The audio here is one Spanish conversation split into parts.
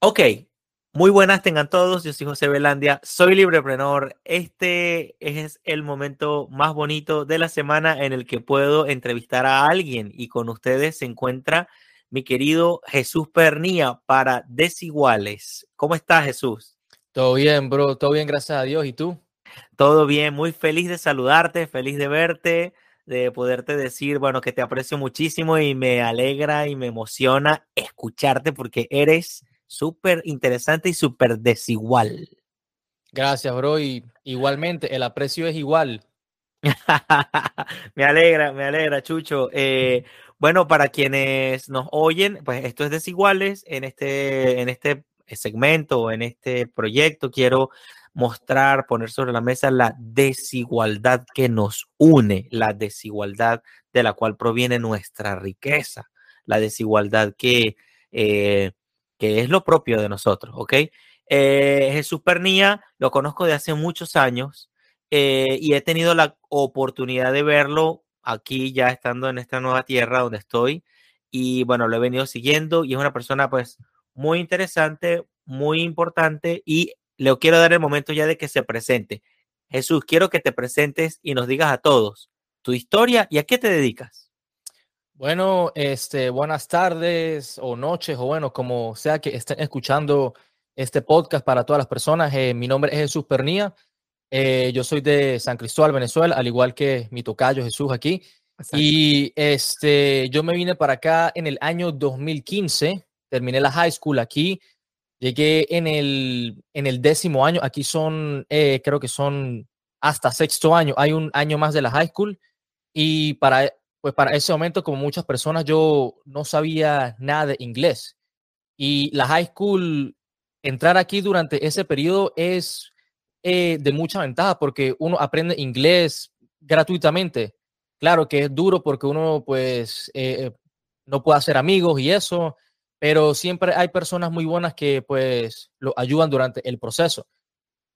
Ok, muy buenas tengan todos. Yo soy José Belandia, soy libreprenor. Este es el momento más bonito de la semana en el que puedo entrevistar a alguien y con ustedes se encuentra mi querido Jesús Pernía para Desiguales. ¿Cómo estás, Jesús? Todo bien, bro. Todo bien, gracias a Dios. ¿Y tú? Todo bien, muy feliz de saludarte, feliz de verte, de poderte decir, bueno, que te aprecio muchísimo y me alegra y me emociona escucharte porque eres súper interesante y súper desigual. Gracias, bro. Y igualmente, el aprecio es igual. me alegra, me alegra, Chucho. Eh, bueno, para quienes nos oyen, pues esto es Desiguales. En este, en este segmento, en este proyecto, quiero mostrar, poner sobre la mesa la desigualdad que nos une, la desigualdad de la cual proviene nuestra riqueza, la desigualdad que eh, que es lo propio de nosotros, ¿ok? Eh, Jesús Pernía lo conozco de hace muchos años eh, y he tenido la oportunidad de verlo aquí ya estando en esta nueva tierra donde estoy y bueno, lo he venido siguiendo y es una persona pues muy interesante, muy importante y le quiero dar el momento ya de que se presente. Jesús, quiero que te presentes y nos digas a todos tu historia y a qué te dedicas. Bueno, este, buenas tardes o noches, o bueno, como sea que estén escuchando este podcast para todas las personas. Eh, mi nombre es Jesús Pernía. Eh, yo soy de San Cristóbal, Venezuela, al igual que mi tocayo Jesús aquí. Y este, yo me vine para acá en el año 2015. Terminé la high school aquí. Llegué en el, en el décimo año. Aquí son, eh, creo que son hasta sexto año. Hay un año más de la high school. Y para pues para ese momento, como muchas personas, yo no sabía nada de inglés. Y la high school, entrar aquí durante ese periodo es eh, de mucha ventaja porque uno aprende inglés gratuitamente. Claro que es duro porque uno pues eh, no puede hacer amigos y eso, pero siempre hay personas muy buenas que pues lo ayudan durante el proceso.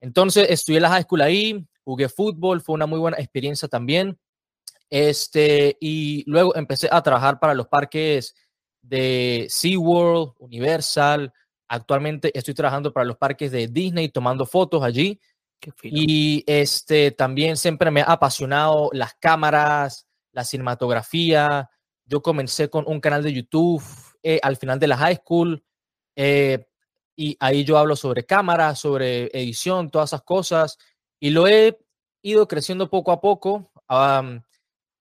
Entonces estudié la high school ahí, jugué fútbol, fue una muy buena experiencia también. Este, y luego empecé a trabajar para los parques de SeaWorld, Universal. Actualmente estoy trabajando para los parques de Disney, tomando fotos allí. Y este, también siempre me ha apasionado las cámaras, la cinematografía. Yo comencé con un canal de YouTube eh, al final de la high school. Eh, y ahí yo hablo sobre cámaras, sobre edición, todas esas cosas. Y lo he ido creciendo poco a poco.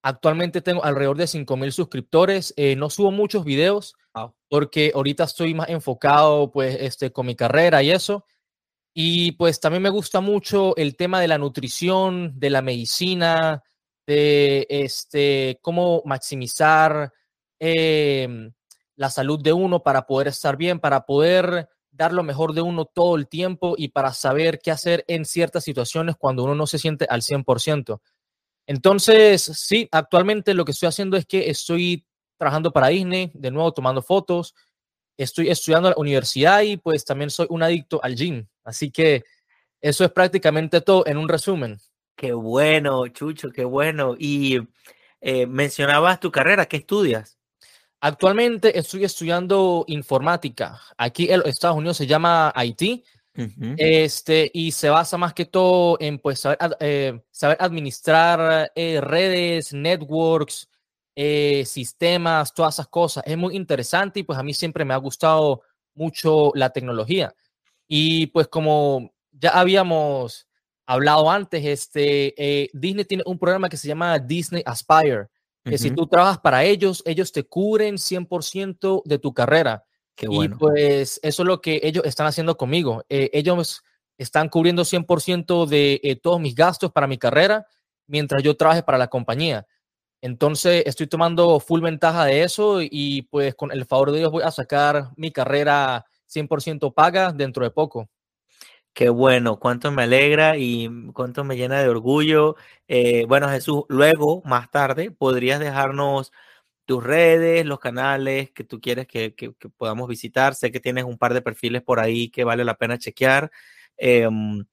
Actualmente tengo alrededor de 5000 suscriptores. Eh, no subo muchos videos porque ahorita estoy más enfocado pues este con mi carrera y eso. Y pues también me gusta mucho el tema de la nutrición, de la medicina, de este cómo maximizar em, la salud de uno para poder estar bien, para poder dar lo mejor de uno todo el tiempo y para saber qué hacer en ciertas situaciones cuando uno no se siente al 100%. Entonces, sí, actualmente lo que estoy haciendo es que estoy trabajando para Disney, de nuevo tomando fotos, estoy estudiando en la universidad y pues también soy un adicto al gym. Así que eso es prácticamente todo en un resumen. Qué bueno, Chucho, qué bueno. Y eh, mencionabas tu carrera, ¿qué estudias? Actualmente estoy estudiando informática. Aquí en Estados Unidos se llama IT, este, y se basa más que todo en pues, saber, eh, saber administrar eh, redes, networks, eh, sistemas, todas esas cosas. Es muy interesante y pues a mí siempre me ha gustado mucho la tecnología. Y pues como ya habíamos hablado antes, este, Disney tiene un programa que se llama Disney Aspire, que si tú trabajas para ellos, ellos te cubren 100% de tu carrera. Y pues eso es lo que ellos están haciendo conmigo. Eh, ellos están cubriendo 100% de eh, todos mis gastos para mi carrera mientras yo trabaje para la compañía. Entonces estoy tomando full ventaja de eso y pues con el favor de Dios voy a sacar mi carrera 100% paga dentro de poco. Qué bueno, cuánto me alegra y cuánto me llena de orgullo. Eh, bueno, Jesús, luego, más tarde, podrías dejarnos tus redes, los canales que tú quieres que, podamos visitar. Sé que tienes un par de perfiles por ahí que vale la pena chequear. Em,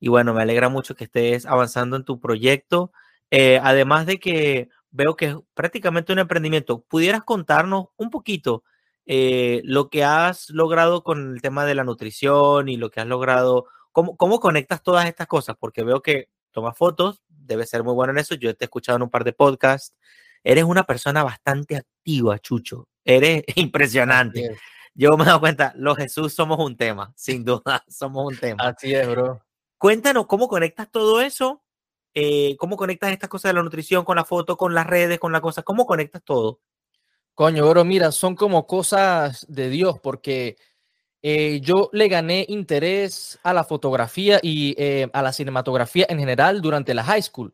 y bueno, me alegra mucho que estés avanzando en tu proyecto. Eh, además de que veo que es prácticamente un emprendimiento, ¿pudieras contarnos un poquito eh, lo que has logrado con el tema de la nutrición y lo que has logrado, ¿cómo, cómo conectas todas estas cosas? Porque veo que tomas fotos, debe ser muy bueno en eso. Yo te he escuchado en un par de podcasts. Eres una persona bastante activa, Chucho. Eres impresionante. Yo me he dado cuenta, los Jesús somos un tema, sin duda, somos un tema. Así es, bro. Cuéntanos cómo conectas todo eso, eh, cómo conectas estas cosas de la nutrición con la foto, con las redes, con la cosa, cómo conectas todo. Coño, bro, mira, son como cosas de Dios, porque eh, yo le gané interés a la fotografía y eh, a la cinematografía en general durante la high school,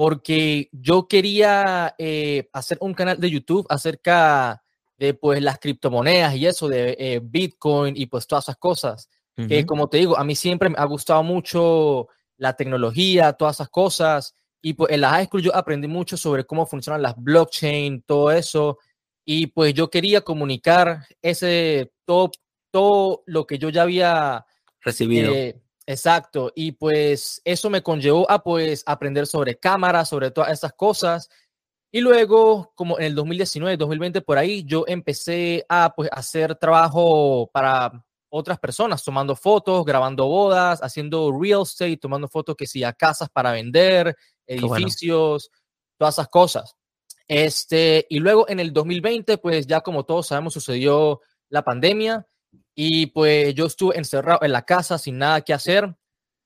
porque yo quería hacer un canal de YouTube acerca de pues las criptomonedas y eso, de Bitcoin y pues todas esas cosas que como te digo, a mí siempre me ha gustado mucho la tecnología, todas esas cosas. Y pues en la high school yo aprendí mucho sobre cómo funcionan las blockchain, todo eso. Y pues yo quería comunicar ese, todo, todo lo que yo ya había recibido. Eh, exacto. Y pues eso me conllevó a pues aprender sobre cámaras, sobre todas esas cosas. Y luego, como en el 2019, 2020, por ahí, yo empecé a pues hacer trabajo para otras personas tomando fotos, grabando bodas, haciendo real estate, tomando fotos que sí a casas para vender, edificios, todas esas cosas. Este, y luego en el 2020, pues ya como todos sabemos, sucedió la pandemia y pues yo estuve encerrado en la casa sin nada que hacer.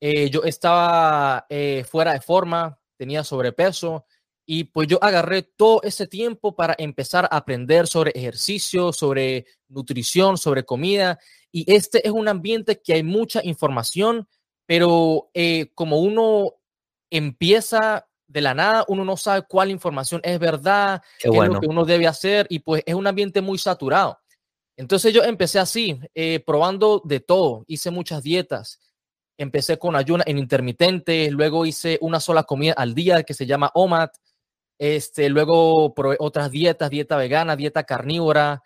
Eh, yo estaba eh, fuera de forma, tenía sobrepeso y pues yo agarré todo ese tiempo para empezar a aprender sobre ejercicio, sobre nutrición, sobre comida y este es un ambiente que hay mucha información, pero eh, como uno empieza de la nada, uno no sabe cuál información es verdad, qué, es lo que uno debe hacer, y pues es un ambiente muy saturado. Entonces yo empecé así, eh, probando de todo, hice muchas dietas, empecé con ayunas en intermitente, luego hice una sola comida al día que se llama OMAD, este, luego probé otras dietas, dieta vegana, dieta carnívora,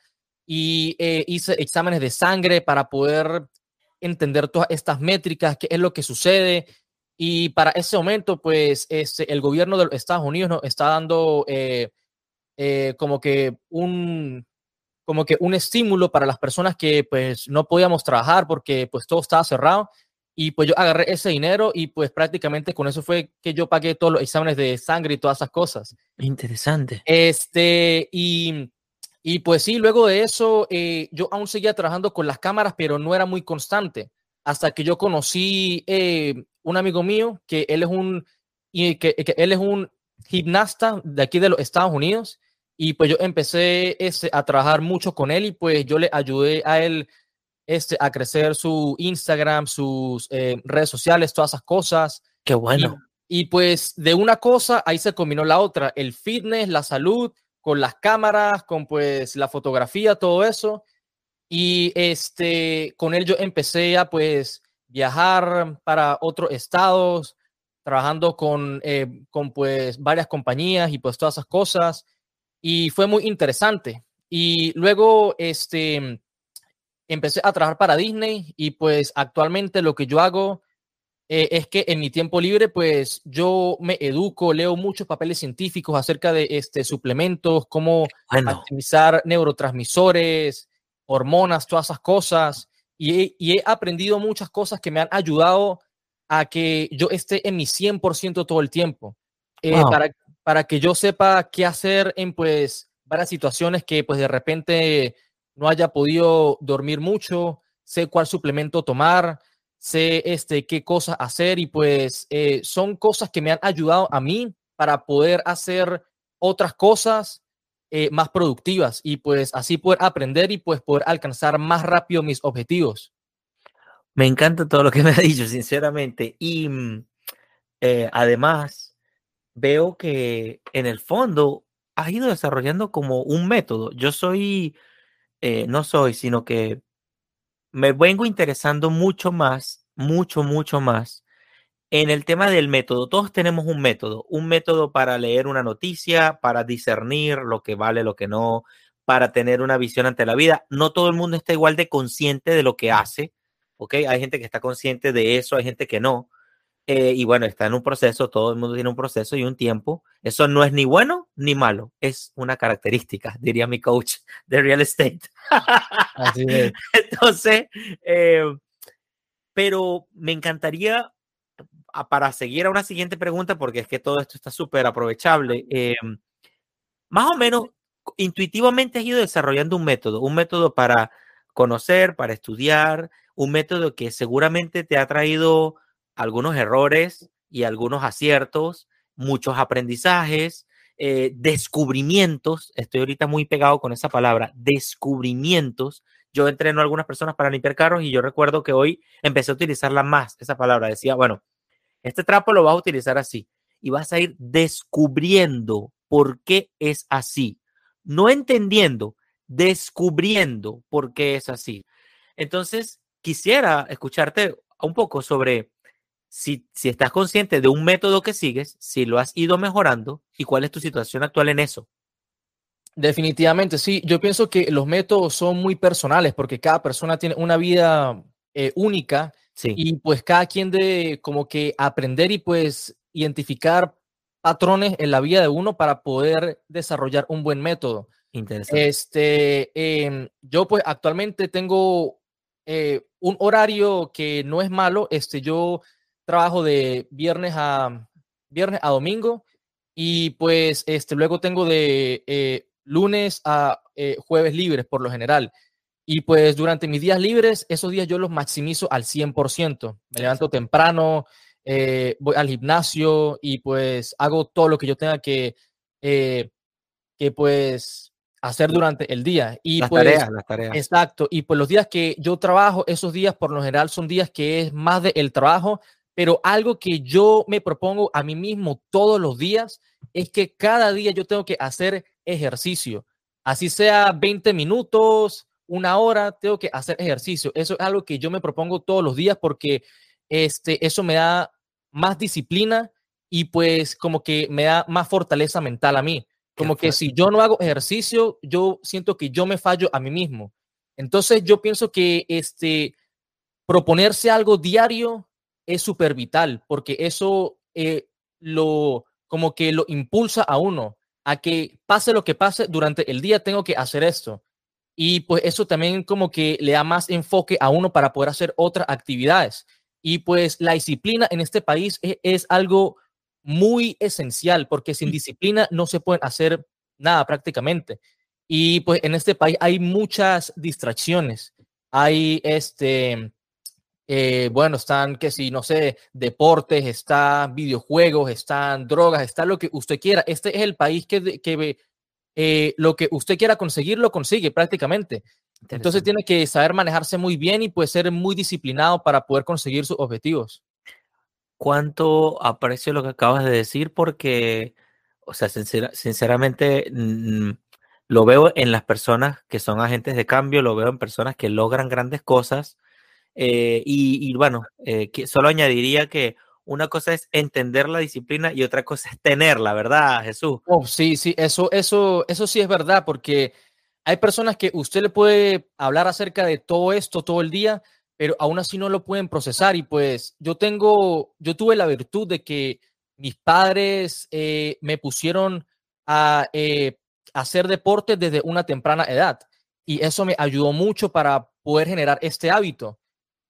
y eh, hice exámenes de sangre para poder entender todas estas métricas, qué es lo que sucede. Y para ese momento, pues este, el gobierno de los Estados Unidos nos está dando eh, eh, como, que un, como que un estímulo para las personas que pues no podíamos trabajar porque pues todo estaba cerrado. Y pues yo agarré ese dinero y pues prácticamente con eso fue que yo pagué todos los exámenes de sangre y todas esas cosas. Interesante. Este, y y pues sí, luego de eso, eh, yo aún seguía trabajando con las cámaras, pero no era muy constante. Hasta que yo conocí eh, un amigo mío, que él es un, y que, él es un gimnasta de aquí de los Estados Unidos. Y pues yo empecé ese, a trabajar mucho con él y pues yo le ayudé a él este, a crecer su Instagram, sus eh, redes sociales, todas esas cosas. Qué bueno. y pues de una cosa, ahí se combinó la otra, el fitness, la salud con las cámaras, con pues la fotografía, todo eso. Y este, con él yo empecé a pues viajar para otros estados, trabajando con, eh, con pues varias compañías y pues todas esas cosas. Y fue muy interesante. Y luego este, empecé a trabajar para Disney y pues actualmente lo que yo hago eh, es que en mi tiempo libre, pues yo me educo, leo muchos papeles científicos acerca de este, suplementos, cómo optimizar neurotransmisores, hormonas, todas esas cosas. Y he, aprendido muchas cosas que me han ayudado a que yo esté en mi 100% todo el tiempo. Eh, para, para que yo sepa qué hacer en pues varias situaciones que pues de repente no haya podido dormir mucho, sé cuál suplemento tomar, sé este, qué cosas hacer y pues eh, son cosas que me han ayudado a mí para poder hacer otras cosas eh, más productivas y pues así poder aprender y pues poder alcanzar más rápido mis objetivos. Me encanta todo lo que me ha dicho, sinceramente. Y mm, eh, además, veo que en el fondo has ido desarrollando como un método. Yo soy, no soy, sino que me vengo interesando mucho más, mucho, mucho más en el tema del método. Todos tenemos un método, un método para leer una noticia, para discernir lo que vale, lo que no, para tener una visión ante la vida. No todo el mundo está igual de consciente de lo que hace, ¿ok? Hay gente que está consciente de eso, hay gente que no. Eh, y bueno, está en un proceso, todo el mundo tiene un proceso y un tiempo. Eso no es ni bueno ni malo, es una característica, diría mi coach de real estate. Así es. Entonces, eh, pero me encantaría, para seguir a una siguiente pregunta, porque es que todo esto está súper aprovechable, eh, más o menos intuitivamente has ido desarrollando un método, un método para conocer, para estudiar, un método que seguramente te ha traído algunos errores y algunos aciertos, muchos aprendizajes, eh, descubrimientos. Estoy ahorita muy pegado con esa palabra, descubrimientos. Yo entreno a algunas personas para limpiar carros y yo recuerdo que hoy empecé a utilizarla más, esa palabra. Decía, bueno, este trapo lo vas a utilizar así y vas a ir descubriendo por qué es así. No entendiendo, descubriendo por qué es así. Entonces, quisiera escucharte un poco sobre si, si estás consciente de un método que sigues, si lo has ido mejorando y cuál es tu situación actual en eso. Definitivamente, sí. Yo pienso que los métodos son muy personales porque cada persona tiene una vida eh, única sí. y pues cada quien debe como que aprender y pues identificar patrones en la vida de uno para poder desarrollar un buen método. Interesante. Este, em, yo pues actualmente tengo eh, un horario que no es malo. Este, yo trabajo de viernes a, viernes a domingo y pues este, luego tengo de eh, lunes a eh, jueves libres por lo general. Y pues durante mis días libres, esos días yo los maximizo al 100%. Me levanto temprano, eh, voy al gimnasio y pues hago todo lo que yo tenga que, que pues hacer durante el día. Y las pues, tareas, las tareas. Exacto. Y pues los días que yo trabajo, esos días por lo general son días que es más del el trabajo, pero algo que yo me propongo a mí mismo todos los días es que cada día yo tengo que hacer ejercicio. Así sea 20 minutos, una hora, tengo que hacer ejercicio. Eso es algo que yo me propongo todos los días porque este, eso me da más disciplina y pues como que me da más fortaleza mental a mí. Como que si yo no hago ejercicio, yo siento que yo me fallo a mí mismo. Entonces yo pienso que este, proponerse algo diario es súper vital porque eso eh, lo como que lo impulsa a uno a que pase lo que pase durante el día tengo que hacer esto. Y pues eso también como que le da más enfoque a uno para poder hacer otras actividades. Y pues la disciplina en este país es, es algo muy esencial porque sin disciplina no se puede hacer nada prácticamente. Y pues en este país hay muchas distracciones. Hay este eh, bueno, están que si, no sé, deportes, están videojuegos, están drogas, está lo que usted quiera. Este es el país que, que eh, lo que usted quiera conseguir, lo consigue prácticamente. Entonces tiene que saber manejarse muy bien y puede ser muy disciplinado para poder conseguir sus objetivos. Cuánto aprecio lo que acabas de decir porque, o sea, sinceramente, mm, lo veo en las personas que son agentes de cambio, lo veo en personas que logran grandes cosas eh, y, bueno, eh, solo añadiría que una cosa es entender la disciplina y otra cosa es tenerla, ¿verdad, Jesús? Oh, sí, sí, eso, eso, eso sí es verdad, porque hay personas que usted le puede hablar acerca de todo esto todo el día, pero aún así no lo pueden procesar. Y pues yo tengo, yo tuve la virtud de que mis padres eh, me pusieron a hacer deporte desde una temprana edad. Y eso me ayudó mucho para poder generar este hábito.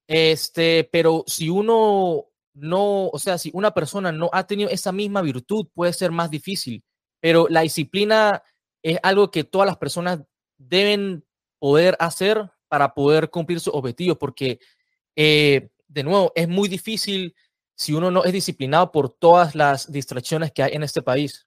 Este, pero si uno no, o sea, si una persona no ha tenido esa misma virtud, puede ser más difícil. Pero la disciplina es algo que todas las personas deben poder hacer para poder cumplir sus objetivos, porque, eh, de nuevo, es muy difícil si uno no es disciplinado por todas las distracciones que hay en este país.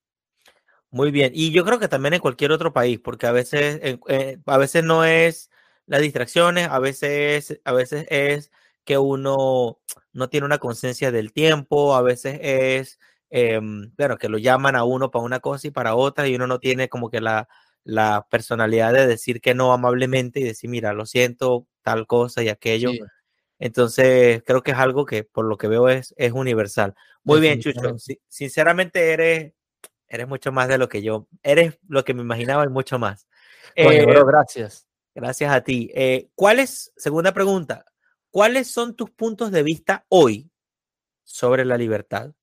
Muy bien, y yo creo que también en cualquier otro país, porque a veces, eh, a veces no es las distracciones, a veces, a veces es que uno no tiene una conciencia del tiempo, a veces es, eh, bueno, que lo llaman a uno para una cosa y para otra y uno no tiene como que la, la personalidad de decir que no amablemente y decir, mira, lo siento, tal cosa y aquello. Entonces, creo que es algo que por lo que veo es, es universal. Muy bien, Chucho. Sinceramente eres, eres mucho más de lo que yo, eres lo que me imaginaba y mucho más. Eh, gracias. Gracias a ti. Eh, ¿Cuál es, segunda pregunta, cuáles son tus puntos de vista hoy sobre la libertad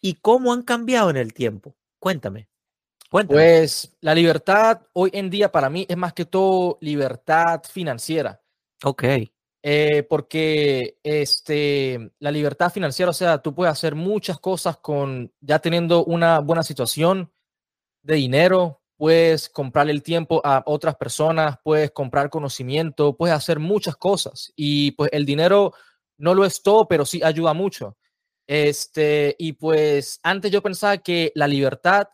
y cómo han cambiado en el tiempo. Cuéntame. Cuéntame. Pues la libertad hoy en día para mí es más que todo libertad financiera. Ok. Eh, porque este, la libertad financiera, o sea, tú puedes hacer muchas cosas con ya teniendo una buena situación de dinero, puedes comprarle el tiempo a otras personas, puedes comprar conocimiento, puedes hacer muchas cosas y pues el dinero no lo es todo, pero sí ayuda mucho. Este, y pues antes yo pensaba que la libertad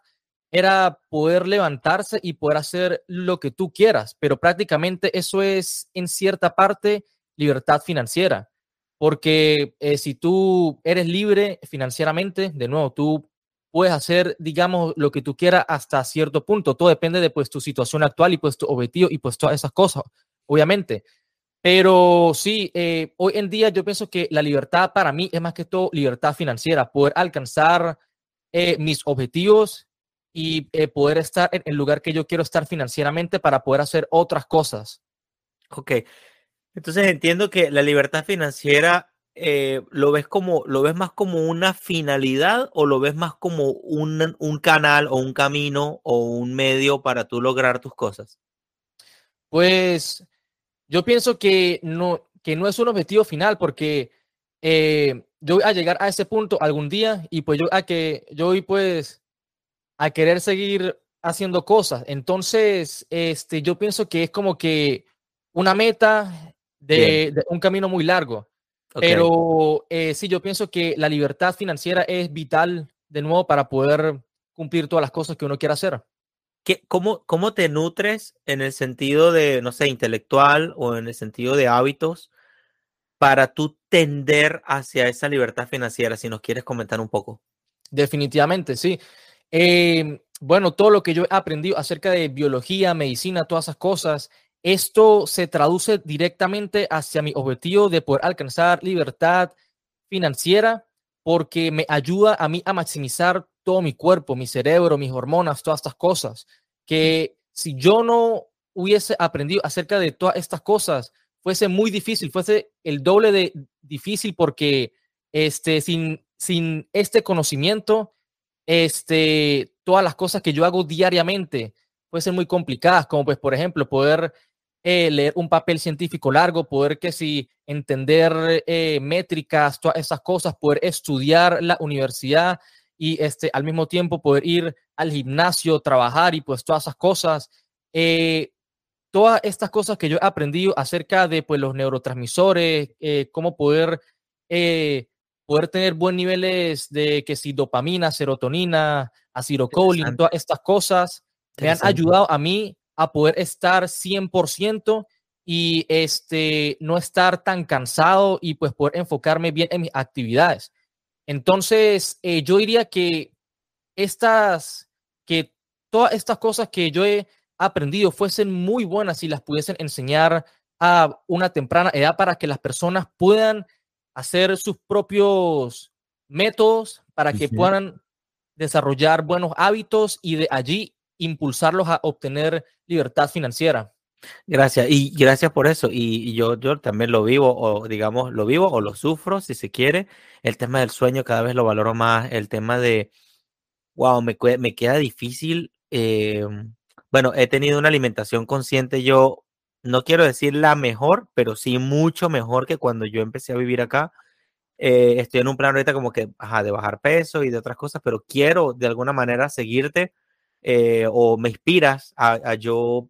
era poder levantarse y poder hacer lo que tú quieras, pero prácticamente eso es en cierta parte libertad financiera, porque eh, si tú eres libre financieramente, de nuevo, tú puedes hacer, digamos, lo que tú quieras hasta cierto punto. Todo depende de pues tu situación actual y pues tu objetivo y pues todas esas cosas, obviamente. Pero sí, eh, hoy en día yo pienso que la libertad para mí es más que todo libertad financiera, poder alcanzar eh, mis objetivos y poder estar en el lugar que yo quiero estar financieramente para poder hacer otras cosas. Ok, entonces entiendo que la libertad financiera eh, lo ves como, lo ves más como una finalidad o lo ves más como un, un canal o un camino o un medio para tú lograr tus cosas. Pues yo pienso que no, que no es un objetivo final porque eh, yo voy a llegar a ese punto algún día y pues yo a que yo voy pues a querer seguir haciendo cosas. Entonces, este, yo pienso que es como que una meta de, un camino muy largo. Pero eh, sí, yo pienso que la libertad financiera es vital de nuevo para poder cumplir todas las cosas que uno quiera hacer. ¿Qué, cómo, ¿Cómo te nutres en el sentido de, no sé, intelectual o en el sentido de hábitos para tú tender hacia esa libertad financiera? Si nos quieres comentar un poco. Definitivamente, sí. Em, bueno, todo lo que yo he aprendido acerca de biología, medicina, todas esas cosas, esto se traduce directamente hacia mi objetivo de poder alcanzar libertad financiera porque me ayuda a mí a maximizar todo mi cuerpo, mi cerebro, mis hormonas, todas estas cosas. Que si yo no hubiese aprendido acerca de todas estas cosas, fuese muy difícil, fuese el doble de difícil porque este, sin, sin este conocimiento, este, todas las cosas que yo hago diariamente pueden ser muy complicadas, como pues, por ejemplo, poder eh, leer un papel científico largo, poder que si entender eh, métricas, todas esas cosas, poder estudiar la universidad y este, al mismo tiempo poder ir al gimnasio, trabajar y pues todas esas cosas. Eh, todas estas cosas que yo he aprendido acerca de pues los neurotransmisores, cómo poder, poder tener buenos niveles de que si dopamina, serotonina, acetylcholine, todas estas cosas me han ayudado a mí a poder estar 100% y este, no estar tan cansado y pues poder enfocarme bien en mis actividades. Entonces, eh, yo diría que estas, que todas estas cosas que yo he aprendido fuesen muy buenas y las pudiesen enseñar a una temprana edad para que las personas puedan hacer sus propios métodos para que puedan desarrollar buenos hábitos y de allí impulsarlos a obtener libertad financiera. Gracias, y gracias por eso. Y, yo, yo también lo vivo, o digamos, lo vivo o lo sufro, si se quiere. El tema del sueño cada vez lo valoro más. El tema de, wow, me, me queda difícil. Eh, bueno, he tenido una alimentación consciente. Yo no quiero decir la mejor, pero sí mucho mejor que cuando yo empecé a vivir acá. Eh, estoy en un plan ahorita como que, ajá, de bajar peso y de otras cosas, pero quiero de alguna manera seguirte eh, o me inspiras a, yo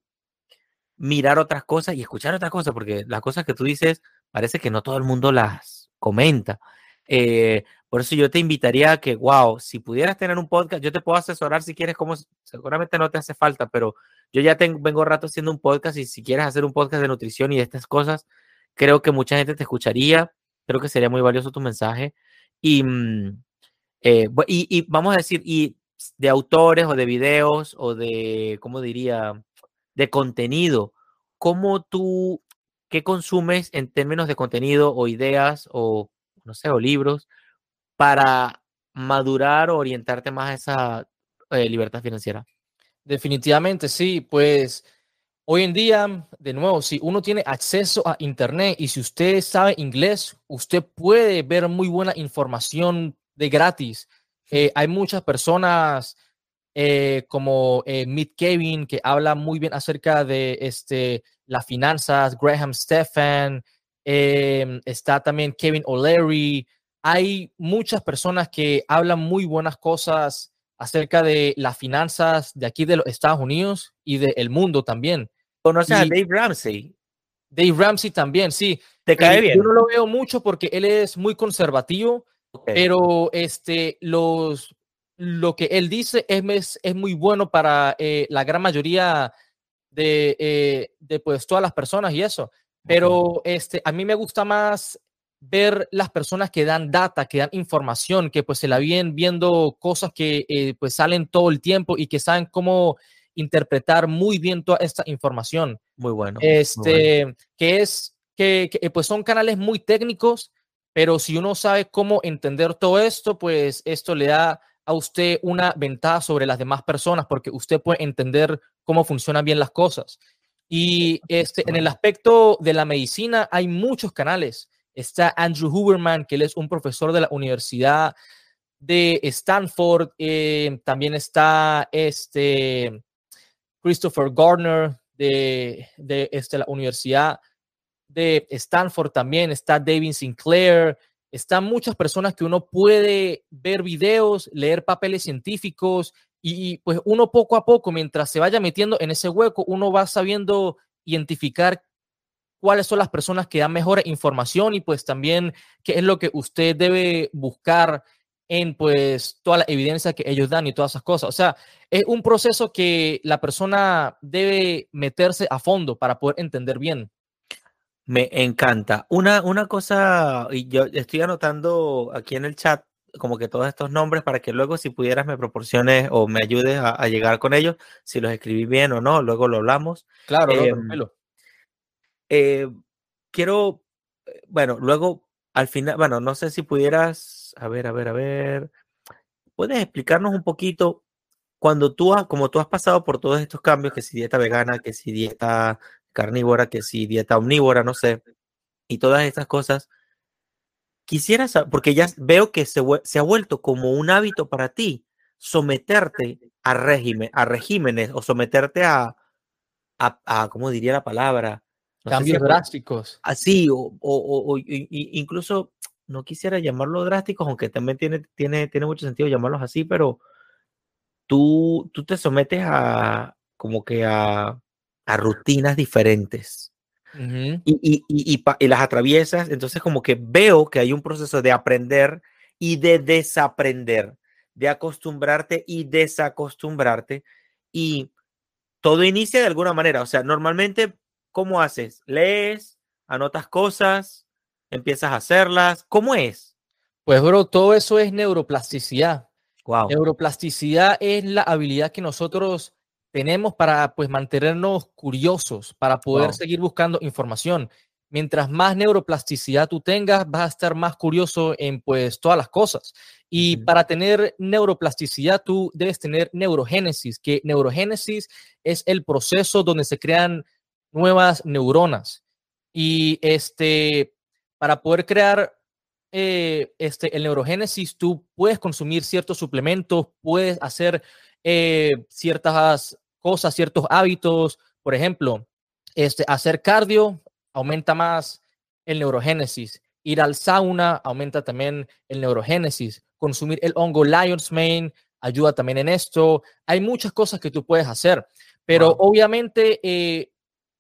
mirar otras cosas y escuchar otras cosas, porque las cosas que tú dices parece que no todo el mundo las comenta. Eh, por eso yo te invitaría a que, wow, si pudieras tener un podcast, yo te puedo asesorar si quieres, como seguramente no te hace falta, pero yo ya tengo, vengo rato haciendo un podcast y si quieres hacer un podcast de nutrición y de estas cosas, creo que mucha gente te escucharía, creo que sería muy valioso tu mensaje. Y, mm, eh, y, y, vamos a decir, y de autores o de videos o de, ¿cómo diría?, de contenido. ¿Cómo tú, qué consumes en términos de contenido o ideas o, no sé, o libros para madurar o orientarte más a esa eh, libertad financiera? Definitivamente, sí, pues hoy en día, de nuevo, si uno tiene acceso a Internet y si usted sabe inglés, usted puede ver muy buena información de gratis. Eh, hay muchas personas eh, como eh, Mick Kevin que habla muy bien acerca de este, las finanzas, Graham Stephan, em, está también Kevin O'Leary. Hay muchas personas que hablan muy buenas cosas acerca de las finanzas de aquí de los Estados Unidos y del mundo también. ¿Conoces a Dave Ramsey? Dave Ramsey también, sí. ¿Te cae bien? Yo no lo veo mucho porque él es muy conservativo, Pero este, los, lo que él dice es, es, es muy bueno para eh, la gran mayoría de, eh, de pues todas las personas y eso. Pero este, a mí me gusta más ver las personas que dan data, que dan información, que pues se la vienen viendo cosas que eh, pues salen todo el tiempo y que saben cómo interpretar muy bien toda esta información. Muy bueno. muy bueno. Este, que es que, que, pues son canales muy técnicos, pero si uno sabe cómo entender todo esto, pues esto le da a usted una ventaja sobre las demás personas porque usted puede entender cómo funcionan bien las cosas. Y este, en el aspecto de la medicina hay muchos canales. Está Andrew Huberman, que él es un profesor de la Universidad de Stanford. eh, también está este Christopher Gardner de, de este, la Universidad de Stanford también. Está David Sinclair. Están muchas personas que uno puede ver videos, leer papeles científicos y, y pues uno poco a poco, mientras se vaya metiendo en ese hueco, uno va sabiendo identificar cuáles son las personas que dan mejor información y pues también qué es lo que usted debe buscar en pues toda la evidencia que ellos dan y todas esas cosas. O sea, es un proceso que la persona debe meterse a fondo para poder entender bien. Me encanta. Una, una cosa, y yo estoy anotando aquí en el chat como que todos estos nombres para que luego si pudieras me proporciones o me ayudes a, a llegar con ellos, si los escribí bien o no, luego lo hablamos. Claro, Eh, tranquilo. Eh, quiero, eh, bueno, luego al final, bueno, no sé si pudieras, a ver, a ver, a ver, puedes explicarnos un poquito cuando tú has, como tú has pasado por todos estos cambios, que si dieta vegana, que si dieta carnívora, que si dieta omnívora, no sé, y todas estas cosas, quisiera saber, porque ya veo que se, se ha vuelto como un hábito para ti someterte a régimen, a regímenes o someterte a, a, a, ¿cómo diría la palabra? No si Cambios a- drásticos. así, o, o- o- o i- incluso no quisiera llamarlo drásticos, aunque también tiene, tiene, tiene mucho sentido llamarlos así, pero tú, tú te sometes a como que a, a rutinas diferentes Ujú. y, y, y, y las atraviesas, entonces como que veo que hay un proceso de aprender y de desaprender, de acostumbrarte y desacostumbrarte, y todo inicia de alguna manera, o sea, normalmente, ¿cómo haces? ¿Lees? ¿Anotas cosas? ¿Empiezas a hacerlas? ¿Cómo es? Pues, bro, todo eso es neuroplasticidad. Wow. Neuroplasticidad es la habilidad que nosotros tenemos para pues mantenernos curiosos, para poder Wow. seguir buscando información. Mientras más neuroplasticidad tú tengas, vas a estar más curioso en pues todas las cosas. Y Ujú. para tener neuroplasticidad, tú debes tener neurogénesis, que neurogénesis es el proceso donde se crean nuevas neuronas. Y este, para poder crear eh, este, el neurogénesis, tú puedes consumir ciertos suplementos, puedes hacer eh, ciertas cosas, ciertos hábitos. Por ejemplo, este, hacer cardio aumenta más el neurogénesis. Ir al sauna aumenta también el neurogénesis. Consumir el hongo Lion's Mane ayuda también en esto. Hay muchas cosas que tú puedes hacer, pero Wow. obviamente eh,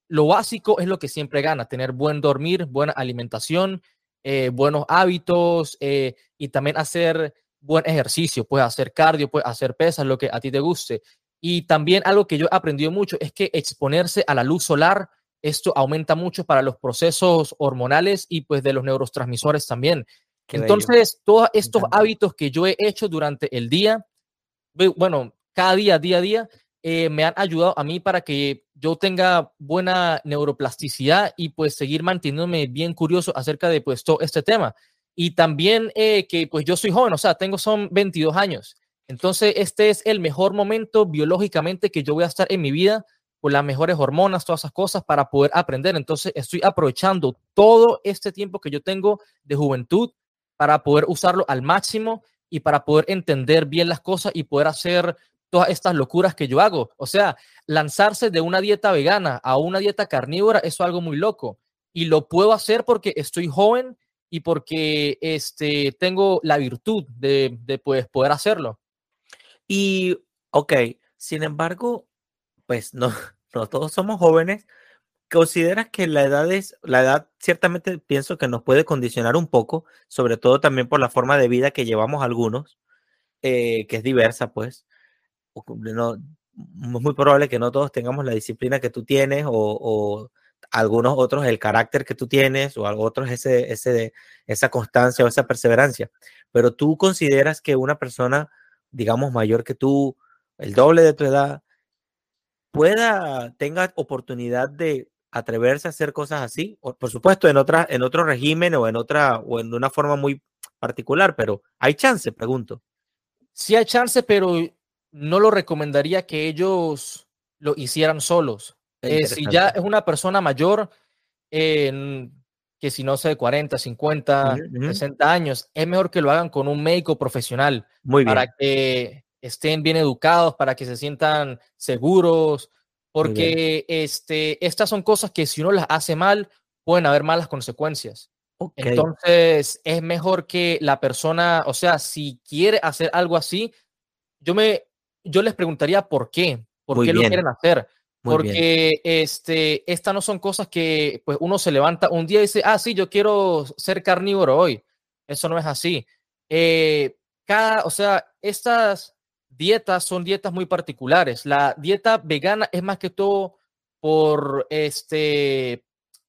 lo básico es lo que siempre gana, tener buen dormir, buena alimentación, eh, buenos hábitos eh, y también hacer buen ejercicio, puedes hacer cardio, puedes hacer pesas, lo que a ti te guste. Y también algo que yo he aprendido mucho es que exponerse a la luz solar, esto aumenta mucho para los procesos hormonales y pues de los neurotransmisores también. Qué bello. Entonces, todos estos hábitos que yo he hecho durante el día, bueno, cada día, día a día, eh, me han ayudado a mí para que yo tenga buena neuroplasticidad y pues seguir manteniéndome bien curioso acerca de pues todo este tema. Y también eh, que pues yo soy joven, o sea, tengo son 22 años. Entonces, este es el mejor momento biológicamente que yo voy a estar en mi vida con las mejores hormonas, todas esas cosas para poder aprender. Entonces estoy aprovechando todo este tiempo que yo tengo de juventud para poder usarlo al máximo y para poder entender bien las cosas y poder hacer todas estas locuras que yo hago. O sea, lanzarse de una dieta vegana a una dieta carnívora, eso es algo muy loco. Y lo puedo hacer porque estoy joven y porque este, tengo la virtud de, de pues, poder hacerlo. Y, ok, sin embargo, pues no, no todos somos jóvenes. ¿Consideras que la edad es, la edad ciertamente pienso que nos puede condicionar un poco, sobre todo también por la forma de vida que llevamos algunos, eh, que es diversa, pues? No, es muy probable que no todos tengamos la disciplina que tú tienes o, o algunos otros el carácter que tú tienes o otros ese, ese, esa constancia o esa perseverancia. Pero tú consideras que una persona, digamos, mayor que tú, el doble de tu edad, pueda, tenga oportunidad de atreverse a hacer cosas así, o, por supuesto en otra, en otro régimen o en otra, o en una forma muy particular, pero hay chance, pregunto. Sí hay chance, pero no lo recomendaría que ellos lo hicieran solos. Eh, si ya es una persona mayor, que si no sé, 40, 50, 60 años, es mejor que lo hagan con un médico profesional. Muy bien. Para que estén bien educados, para que se sientan seguros, porque este, estas son cosas que si uno las hace mal, pueden haber malas consecuencias. Entonces, es mejor que la persona, o sea, si quiere hacer algo así, yo me, yo les preguntaría por qué, por qué lo quieren hacer. Porque este, estas no son cosas que pues uno se levanta un día y dice, ah, sí, yo quiero ser carnívoro hoy. Eso no es así. Eh, cada, o sea, estas dietas son dietas muy particulares. La dieta vegana es más que todo por este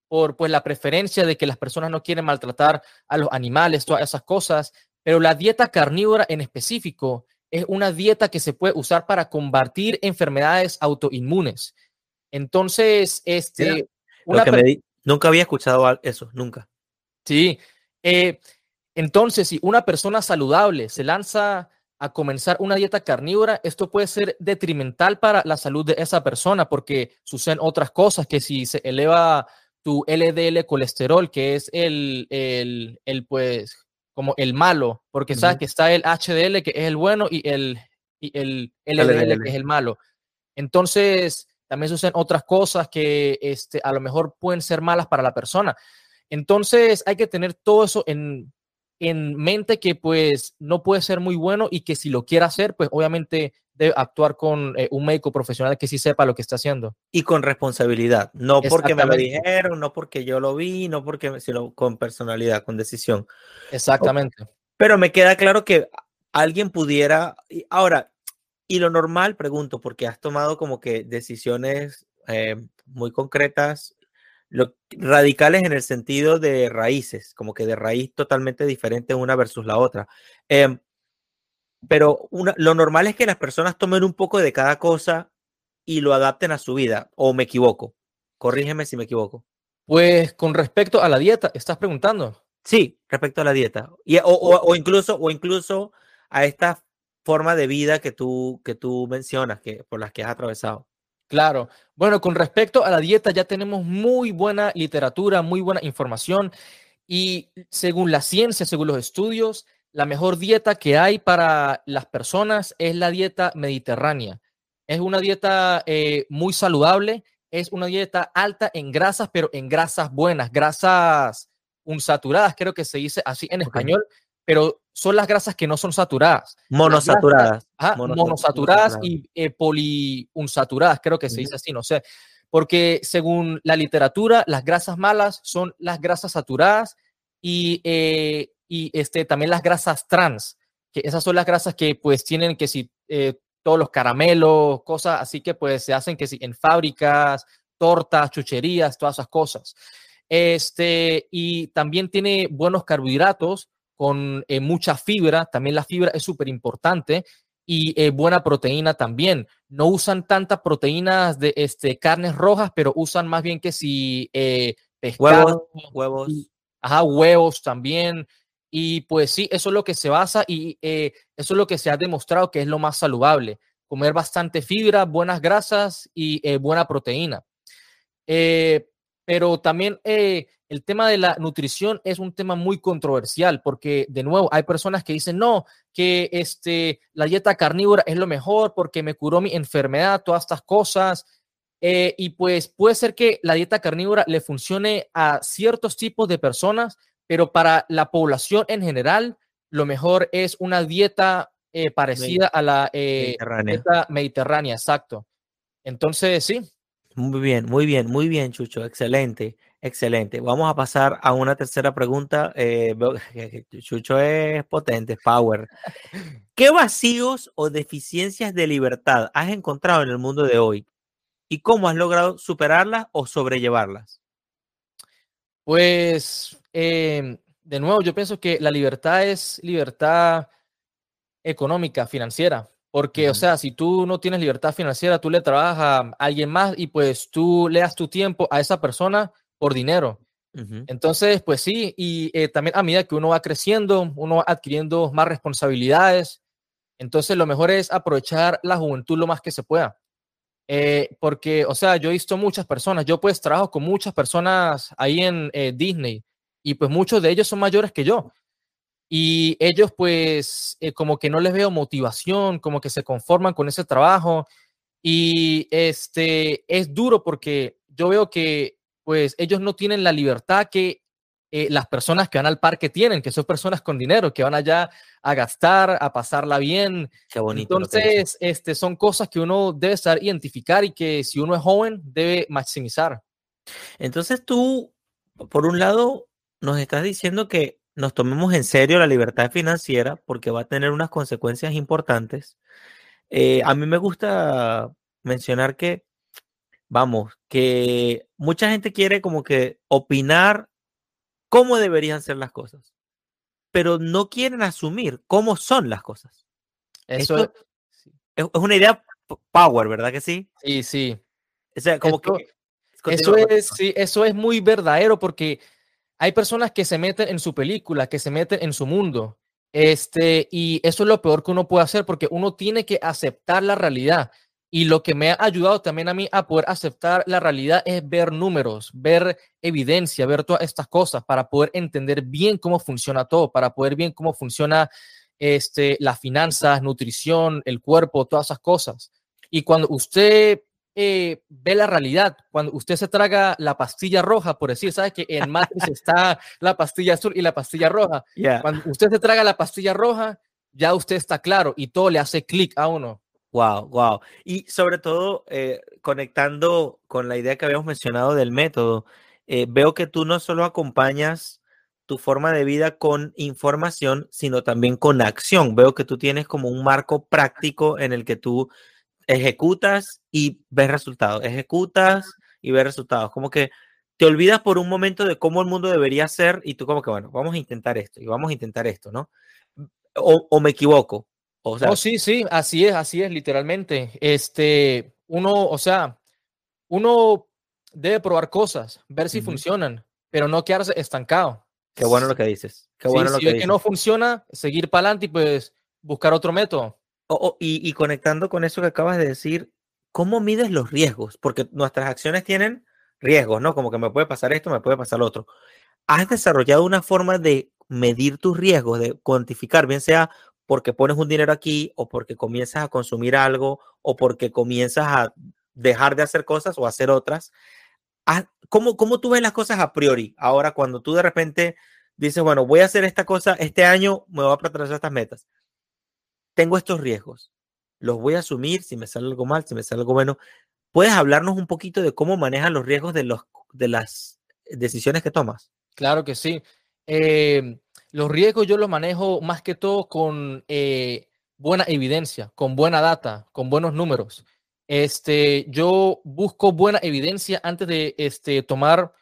por pues la preferencia de que las personas no quieren maltratar a los animales, todas esas cosas, pero la dieta carnívora en específico es una dieta que se puede usar para combatir enfermedades autoinmunes. Entonces, este nunca había escuchado eso, nunca. Sí. Eh, entonces, si una persona saludable se lanza a comenzar una dieta carnívora, esto puede ser detrimental para la salud de esa persona porque suceden otras cosas que si se eleva tu LDL colesterol, que es el, el, el pues, como el malo, porque sabes que está el HDL, que es el bueno, y el, y el LDL, que es el malo. Entonces, también suceden otras cosas que este, a lo mejor pueden ser malas para la persona. Entonces, hay que tener todo eso en, en mente que pues no puede ser muy bueno y que si lo quiere hacer, pues obviamente actuar con eh, un médico profesional que sí sepa lo que está haciendo. Y con responsabilidad, no porque me lo dijeron, no porque yo lo vi, no porque, sino con personalidad, con decisión. Exactamente. Pero me queda claro que alguien pudiera, ahora, y lo normal, pregunto, porque has tomado como que decisiones eh, muy concretas lo, radicales en el sentido de raíces, como que de raíz totalmente diferente una versus la otra. Em, pero lo normal es que las personas tomen un poco de cada cosa y lo adapten a su vida, o me equivoco. Corrígeme si me equivoco. Pues con respecto a la dieta, ¿estás preguntando? Sí, respecto a la dieta. Y, o, o, incluso, o incluso a esta forma de vida que tú, que tú mencionas, que, por las que has atravesado. Claro. Bueno, con respecto a la dieta, ya tenemos muy buena literatura, muy buena información y según la ciencia, según los estudios, la mejor dieta que hay para las personas es la dieta mediterránea. Es una dieta eh, muy saludable, es una dieta alta en grasas, pero en grasas buenas, grasas unsaturadas, creo que se dice así en español, pero son las grasas que no son saturadas. Monosaturadas. monosaturadas, y eh, poliunsaturadas, creo que se dice así, no sé. Porque según la literatura, las grasas malas son las grasas saturadas y, eh, y este, también las grasas trans, que esas son las grasas que pues tienen que si eh, todos los caramelos, cosas así que pues se hacen que si en fábricas, tortas, chucherías, todas esas cosas. Este, y también tiene buenos carbohidratos con eh, mucha fibra, también la fibra es súper importante y eh, buena proteína también. No usan tantas proteínas de este, carnes rojas, pero usan más bien que si eh, pescado, huevos, ajá, huevos también. Y pues sí, eso es lo que se basa y eso es lo que se ha demostrado que es lo más saludable. comer bastante fibra, buenas grasas y eh, buena proteína. Eh, pero también eh, el tema de la nutrición es un tema muy controversial porque, de nuevo, hay personas que dicen, no, que este, la dieta carnívora es lo mejor porque me curó mi enfermedad, todas estas cosas. y pues puede ser que la dieta carnívora le funcione a ciertos tipos de personas, pero para la población en general, lo mejor es una dieta eh, parecida a la eh, mediterránea. dieta mediterránea, exacto. Entonces, sí. Muy bien, muy bien, muy bien, Chucho. Excelente, excelente. Vamos a pasar a una tercera pregunta. Eh, Chucho es potente, power. ¿Qué vacíos o deficiencias de libertad has encontrado en el mundo de hoy? ¿Y cómo has logrado superarlas o sobrellevarlas? Pues, em, de nuevo, yo pienso que la libertad es libertad económica, financiera. Porque, o sea, si tú no tienes libertad financiera, tú le trabajas a alguien más y pues tú le das tu tiempo a esa persona por dinero. Entonces, pues sí, y eh, también a medida que uno va creciendo, uno va adquiriendo más responsabilidades. Entonces, lo mejor es aprovechar la juventud lo más que se pueda. Eh, porque, o sea, yo he visto muchas personas, yo pues trabajo con muchas personas ahí en eh, Disney y pues muchos de ellos son mayores que yo. Y ellos pues eh, como que no les veo motivación, como que se conforman con ese trabajo. Y este es duro porque yo veo que pues ellos no tienen la libertad que las personas que van al parque tienen, que son personas con dinero, que van allá a gastar, a pasarla bien. Qué bonito. Entonces, este, son cosas que uno debe estar identificar y que si uno es joven debe maximizar. Entonces tú, por un lado, nos estás diciendo que nos tomemos en serio la libertad financiera porque va a tener unas consecuencias importantes. Eh, a mí me gusta mencionar que, vamos, que mucha gente quiere como que opinar cómo deberían ser las cosas pero no quieren asumir cómo son las cosas. Eso es, una idea power, ¿verdad que sí? Sí, sí. O sea, como que... Eso es, sí, eso es muy verdadero porque hay personas que se meten en su película, que se meten en su mundo. Este, y eso es lo peor que uno puede hacer porque uno tiene que aceptar la realidad. Y lo que me ha ayudado también a mí a poder aceptar la realidad es ver números, ver evidencia, ver todas estas cosas para poder entender bien cómo funciona todo, para poder bien cómo funciona este, las finanzas, nutrición, el cuerpo, todas esas cosas. Y cuando usted eh, ve la realidad, cuando usted se traga la pastilla roja, por decir, ¿sabes que en Matrix está la pastilla azul y la pastilla roja? Cuando usted se traga la pastilla roja, ya usted está claro y todo le hace clic a uno. Wow, wow. Y sobre todo, eh, conectando con la idea que habíamos mencionado del método, eh, veo que tú no solo acompañas tu forma de vida con información, sino también con acción. Veo que tú tienes como un marco práctico en el que tú ejecutas y ves resultados, ejecutas y ves resultados. Como que te olvidas por un momento de cómo el mundo debería ser y tú como que, bueno, vamos a intentar esto y vamos a intentar esto, ¿no? O, o me equivoco, o oh, sí, sí, así es, así es, literalmente. Este, uno, o sea, uno debe probar cosas, ver si funcionan, pero no quedarse estancado. Qué bueno lo que dices. Qué bueno lo si que, que no funciona, seguir para adelante y pues buscar otro método. Y, y, conectando con eso que acabas de decir, ¿cómo mides los riesgos? Porque nuestras acciones tienen riesgos, ¿no? Como que me puede pasar esto, me puede pasar lo otro. ¿Has desarrollado una forma de medir tus riesgos, de cuantificar, bien sea porque pones un dinero aquí o porque comienzas a consumir algo o porque comienzas a dejar de hacer cosas o hacer otras. ¿Cómo, ¿Cómo tú ves las cosas a priori? Ahora, cuando tú de repente dices, bueno, voy a hacer esta cosa, este año me voy a plantear estas metas. Tengo estos riesgos. Los voy a asumir si me sale algo mal, si me sale algo bueno. ¿Puedes hablarnos un poquito de cómo manejas los riesgos de, los, de las decisiones que tomas? Claro que sí. Eh, los riesgos yo los manejo más que todo con eh, buena evidencia, con buena data, con buenos números. Este, yo busco buena evidencia antes de este, tomar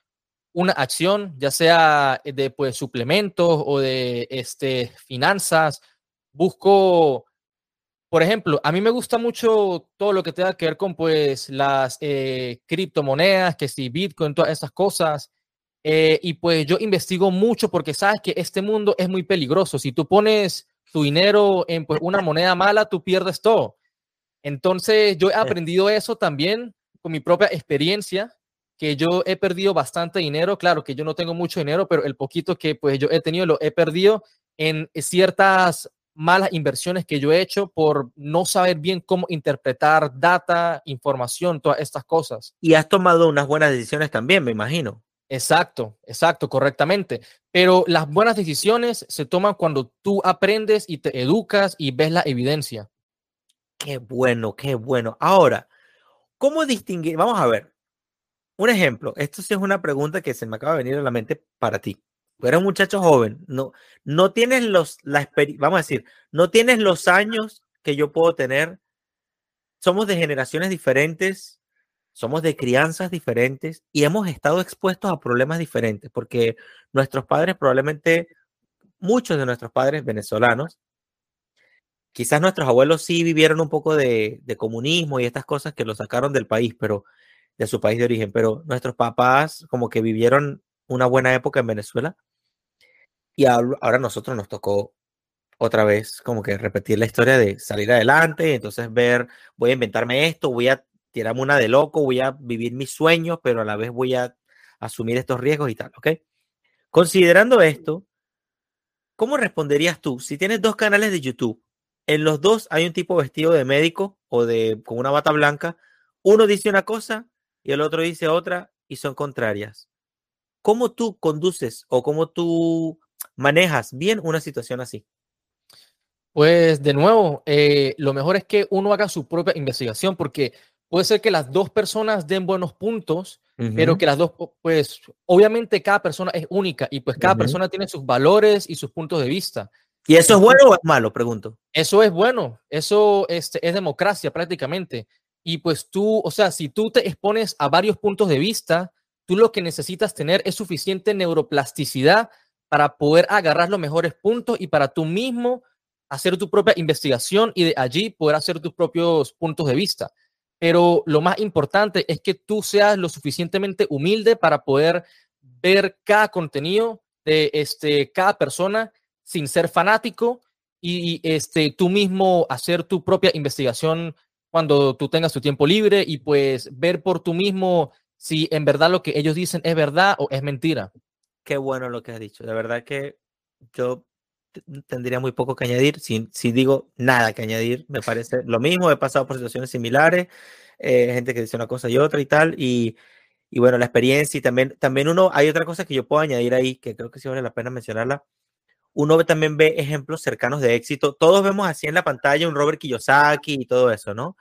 una acción, ya sea de pues, suplementos o de este, finanzas. Busco, por ejemplo, a mí me gusta mucho todo lo que tenga que ver con pues, las eh, criptomonedas, que si Bitcoin, todas esas cosas. Eh, y pues yo investigo mucho porque sabes que este mundo es muy peligroso. Si tú pones tu dinero en pues, una moneda mala, tú pierdes todo. Entonces, yo he aprendido eso también con mi propia experiencia, que yo he perdido bastante dinero. Claro que yo no tengo mucho dinero, pero el poquito que pues yo he tenido lo he perdido en ciertas malas inversiones que yo he hecho por no saber bien cómo interpretar data, información, todas estas cosas. Y has tomado unas buenas decisiones también, me imagino. Exacto, exacto, correctamente. Pero las buenas decisiones se toman cuando tú aprendes y te educas y ves la evidencia. Qué bueno, qué bueno. Ahora, ¿cómo distinguir? Vamos a ver. Un ejemplo, esto sí es una pregunta que se me acaba de venir a la mente para ti. Eres un muchacho joven, no, no tienes los, la vamos a decir, no tienes los años que yo puedo tener. Somos de generaciones diferentes, somos de crianzas diferentes y hemos estado expuestos a problemas diferentes porque nuestros padres probablemente, muchos de nuestros padres venezolanos, quizás nuestros abuelos sí vivieron un poco de, comunismo y estas cosas que lo sacaron del país, pero de su país de origen, pero nuestros papás como que vivieron una buena época en Venezuela y ahora nosotros nos tocó otra vez como que repetir la historia de salir adelante, entonces ver, voy a inventarme esto, voy a tirarme una de loco, voy a vivir mis sueños, pero a la vez voy a asumir estos riesgos y tal, ¿ok? Considerando esto, ¿cómo responderías tú si tienes dos canales de YouTube en los dos hay un tipo vestido de médico o de con una bata blanca. Uno dice una cosa y el otro dice otra y son contrarias. ¿Cómo tú conduces o cómo tú manejas bien una situación así? Pues de nuevo, eh, lo mejor es que uno haga su propia investigación porque puede ser que las dos personas den buenos puntos, pero que las dos, pues obviamente cada persona es única y pues cada persona tiene sus valores y sus puntos de vista. ¿Y eso es bueno o es malo? Pregunto. Eso es bueno, eso es, es democracia prácticamente. Y pues tú, o sea, si tú te expones a varios puntos de vista, tú lo que necesitas tener es suficiente neuroplasticidad para poder agarrar los mejores puntos y para tú mismo hacer tu propia investigación y de allí poder hacer tus propios puntos de vista. Pero lo más importante es que tú seas lo suficientemente humilde para poder ver cada contenido de este, cada persona sin ser fanático y este, tú mismo hacer tu propia investigación cuando tú tengas tu tiempo libre y pues ver por tú mismo si en verdad lo que ellos dicen es verdad o es mentira. Qué bueno lo que has dicho. De verdad que yo tendría muy poco que añadir. Si, si digo nada que añadir, me parece lo mismo. He pasado por situaciones similares, eh, gente que dice una cosa y otra y tal. Y, y bueno, la experiencia y también, también uno, hay otra cosa que yo puedo añadir ahí, que creo que sí vale la pena mencionarla uno también ve ejemplos cercanos de éxito. Todos vemos así en la pantalla un Robert Kiyosaki y todo eso, ¿no?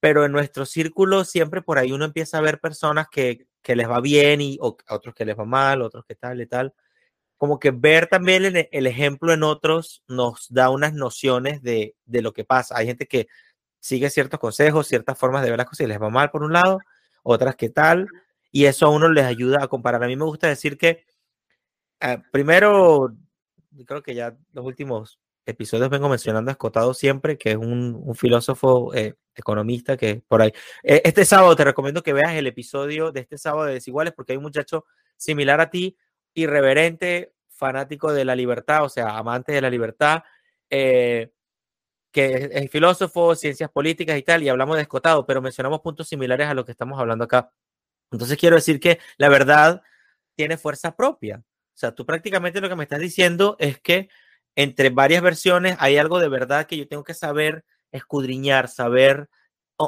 Pero en nuestro círculo siempre por ahí uno empieza a ver personas que, que les va bien y otros que les va mal, otros que tal y tal. Como que ver también el, el ejemplo en otros nos da unas nociones de, de, lo que pasa. Hay gente que sigue ciertos consejos, ciertas formas de ver las cosas y les va mal por un lado, otras que tal, y eso a uno les ayuda a comparar. A mí me gusta decir que eh, primero creo que ya los últimos episodios vengo mencionando a Escotado siempre, que es un, un filósofo eh, economista que por ahí. Eh, este sábado te recomiendo que veas el episodio de este sábado de Desiguales, porque hay un muchacho similar a ti, irreverente, fanático de la libertad, o sea, amante de la libertad, eh, que es, filósofo, ciencias políticas y tal, y hablamos de Escotado, pero mencionamos puntos similares a lo que estamos hablando acá. Entonces quiero decir que la verdad tiene fuerza propia. O sea, tú prácticamente lo que me estás diciendo es que entre varias versiones hay algo de verdad que yo tengo que saber escudriñar, saber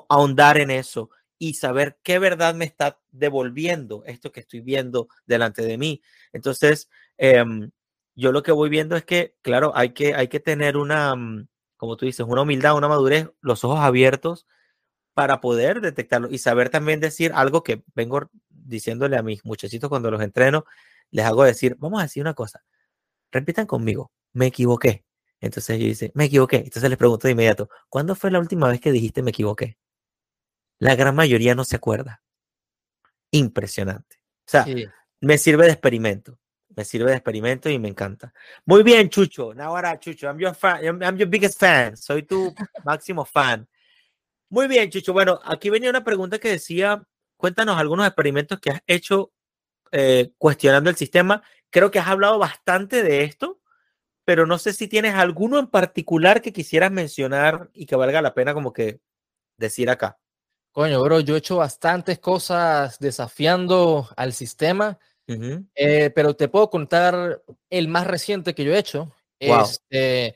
ahondar en eso y saber qué verdad me está devolviendo esto que estoy viendo delante de mí. Entonces, em, yo lo que voy viendo es que, claro, hay que, hay que tener una, mm, como tú dices, una humildad, una madurez, los ojos abiertos para poder detectarlo y saber también decir algo que vengo diciéndole a mis muchachitos cuando los entreno, les hago decir, vamos a decir una cosa, repitan conmigo, me equivoqué. Entonces yo dice, me equivoqué. Entonces les pregunto de inmediato, ¿cuándo fue la última vez que dijiste me equivoqué? La gran mayoría no se acuerda. Impresionante. O sea, me sirve de experimento. Me sirve de experimento y me encanta. Muy bien, Chucho. Ahora, Chucho, I'm your, fan, I'm your biggest fan. Soy tu máximo fan. Muy bien, Chucho. Bueno, aquí venía una pregunta que decía, cuéntanos algunos experimentos que has hecho eh, cuestionando el sistema. Creo que has hablado bastante de esto, pero no sé si tienes alguno en particular que quisieras mencionar y que valga la pena como que decir acá? Coño, bro, yo he hecho bastantes cosas desafiando al sistema, eh, pero te puedo contar el más reciente que yo he hecho. Este,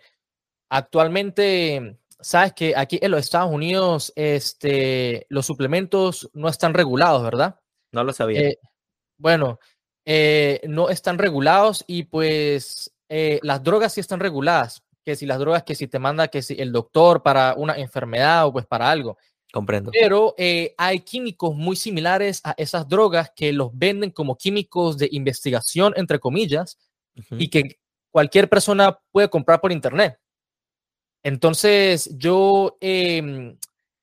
actualmente, sabes que aquí en los Estados Unidos este, los suplementos no están regulados, ¿verdad? No lo sabía. Eh, bueno, eh, no están regulados y pues las drogas sí están reguladas. Que si las drogas, que si te manda que si el doctor para una enfermedad o pues para algo. Comprendo. Pero eh, hay químicos muy similares a esas drogas que los venden como químicos de investigación, entre comillas, y que cualquier persona puede comprar por internet. Entonces, yo em,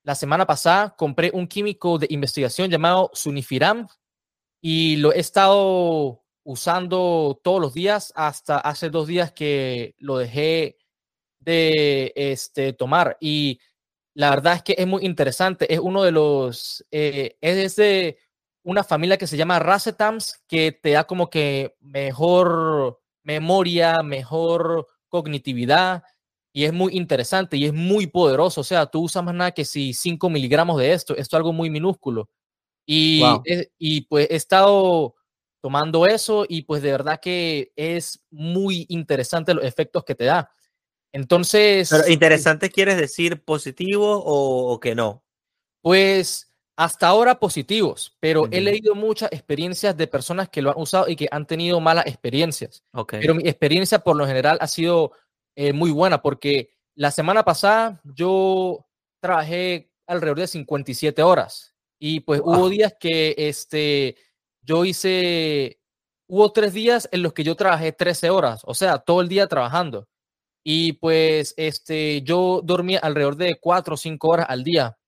la semana pasada compré un químico de investigación llamado Sunifiram y lo he estado usando todos los días hasta hace dos días que lo dejé de este, tomar. Y la verdad es que es muy interesante. Es uno de los, eh, es de una familia que se llama Racetams, que te da como que mejor memoria, mejor cognitividad, y es muy interesante y es muy poderoso. O sea, tú usas más nada que si 5 miligramos de esto, esto es algo muy minúsculo. Y, y pues he estado tomando eso y pues de verdad que es muy interesante los efectos que te da. Entonces. Pero interesante, ¿quieres decir positivo o, que no? Pues hasta ahora positivos, pero he leído muchas experiencias de personas que lo han usado y que han tenido malas experiencias. Pero mi experiencia por lo general ha sido eh, muy buena porque la semana pasada yo trabajé alrededor de 57 horas y pues hubo días que este, yo hice, hubo tres días en los que yo trabajé 13 horas, o sea, todo el día trabajando. Y pues este, yo dormía alrededor de cuatro o cinco horas al día.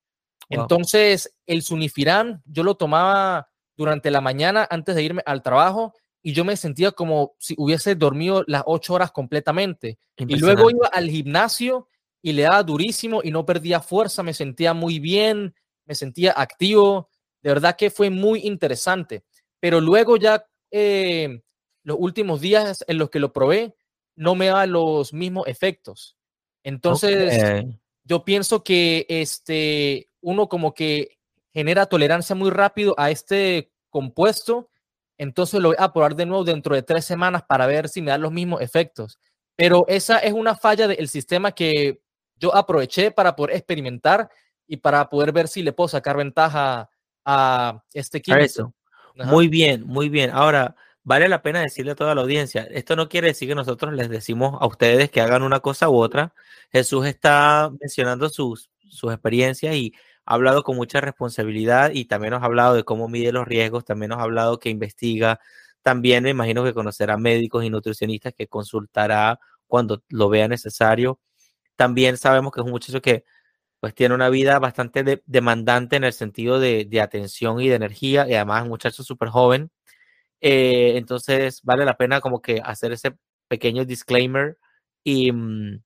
Entonces, el Sunifiram yo lo tomaba durante la mañana antes de irme al trabajo y yo me sentía como si hubiese dormido las ocho horas completamente. Y luego iba al gimnasio y le daba durísimo y no perdía fuerza, me sentía muy bien, me sentía activo. De verdad que fue muy interesante. Pero luego ya eh, los últimos días en los que lo probé, no me da los mismos efectos. Entonces, yo pienso que este, uno como que genera tolerancia muy rápido a este compuesto, entonces lo voy a probar de nuevo dentro de tres semanas para ver si me da los mismos efectos. Pero esa es una falla del sistema que yo aproveché para poder experimentar y para poder ver si le puedo sacar ventaja a este químico. Muy bien, muy bien. Ahora, vale la pena decirle a toda la audiencia, esto no quiere decir que nosotros les decimos a ustedes que hagan una cosa u otra. Jesús está mencionando sus, sus experiencias y ha hablado con mucha responsabilidad y también nos ha hablado de cómo mide los riesgos, también nos ha hablado que investiga, también me imagino que conocerá médicos y nutricionistas que consultará cuando lo vea necesario. También sabemos que es un muchacho que pues tiene una vida bastante demandante en el sentido de, atención y de energía y además un muchacho súper joven eh, entonces vale la pena como que hacer ese pequeño disclaimer y, mm,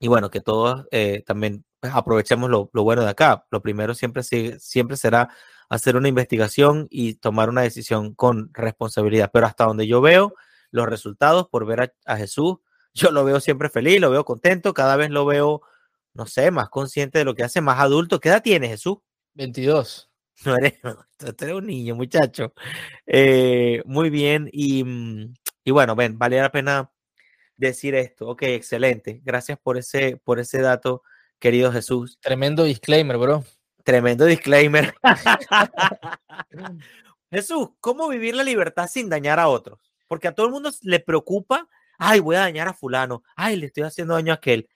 y bueno, que todos eh, también pues, aprovechemos lo, lo, bueno de acá. Lo primero siempre, siempre será hacer una investigación y tomar una decisión con responsabilidad. Pero hasta donde yo veo los resultados por ver a, a Jesús, yo lo veo siempre feliz, lo veo contento, cada vez lo veo, no sé, más consciente de lo que hace, más adulto. ¿Qué edad tiene Jesús? 22. No eres, eres un niño, muchacho. Eh, muy bien. Y, mm, y, bueno, ven, vale la pena decir esto. Ok, excelente. Gracias por ese, por ese dato, querido Jesús. Tremendo disclaimer, bro. Tremendo disclaimer. Jesús, ¿cómo vivir la libertad sin dañar a otros? Porque a todo el mundo le preocupa, ay, voy a dañar a fulano, ay, le estoy haciendo daño a aquel,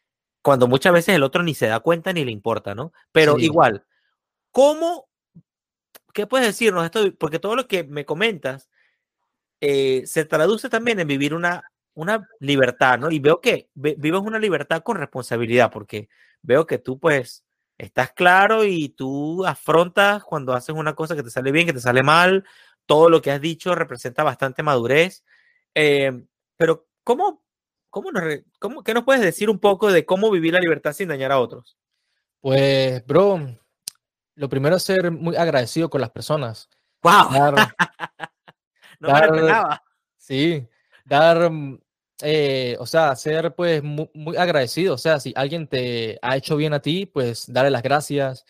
cuando muchas veces el otro ni se da cuenta ni le importa, ¿no? Pero igual, ¿cómo ¿qué puedes decirnos? Esto, porque todo lo que me comentas eh, se traduce también en vivir una, una libertad, ¿no? Y veo que vives una libertad con responsabilidad, porque veo que tú pues estás claro y tú afrontas cuando haces una cosa que te sale bien, que te sale mal, todo lo que has dicho representa bastante madurez. Eh, pero, ¿cómo, cómo, nos, cómo, ¿qué nos puedes decir un poco de cómo vivir la libertad sin dañar a otros? Pues, bro, lo primero es ser muy agradecido con las personas. ¡Wow! no me esperaba. Sí, dar, eh, o sea, ser pues muy, agradecido. O sea, si alguien te ha hecho bien a ti, pues darle las gracias.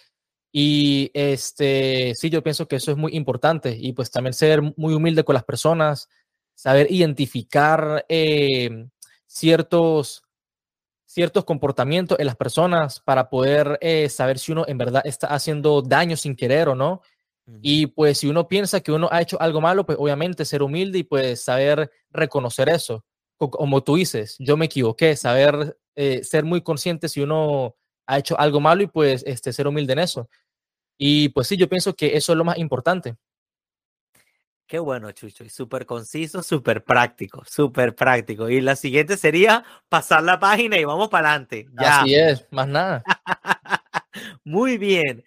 Y este, sí, yo pienso que eso es muy importante y pues también ser muy humilde con las personas, saber identificar eh, ciertos, ciertos comportamientos en las personas para poder eh, saber si uno en verdad está haciendo daño sin querer o no. Y pues si uno piensa que uno ha hecho algo malo, pues obviamente ser humilde y pues saber reconocer eso. Como tú dices, yo me equivoqué, saber eh, ser muy consciente si uno ha hecho algo malo y pues este, ser humilde en eso. Y pues sí, yo pienso que eso es lo más importante. Qué bueno, Chucho, y súper conciso, súper práctico, súper práctico. Y la siguiente sería pasar la página y vamos para adelante. Así es, más nada. Muy bien.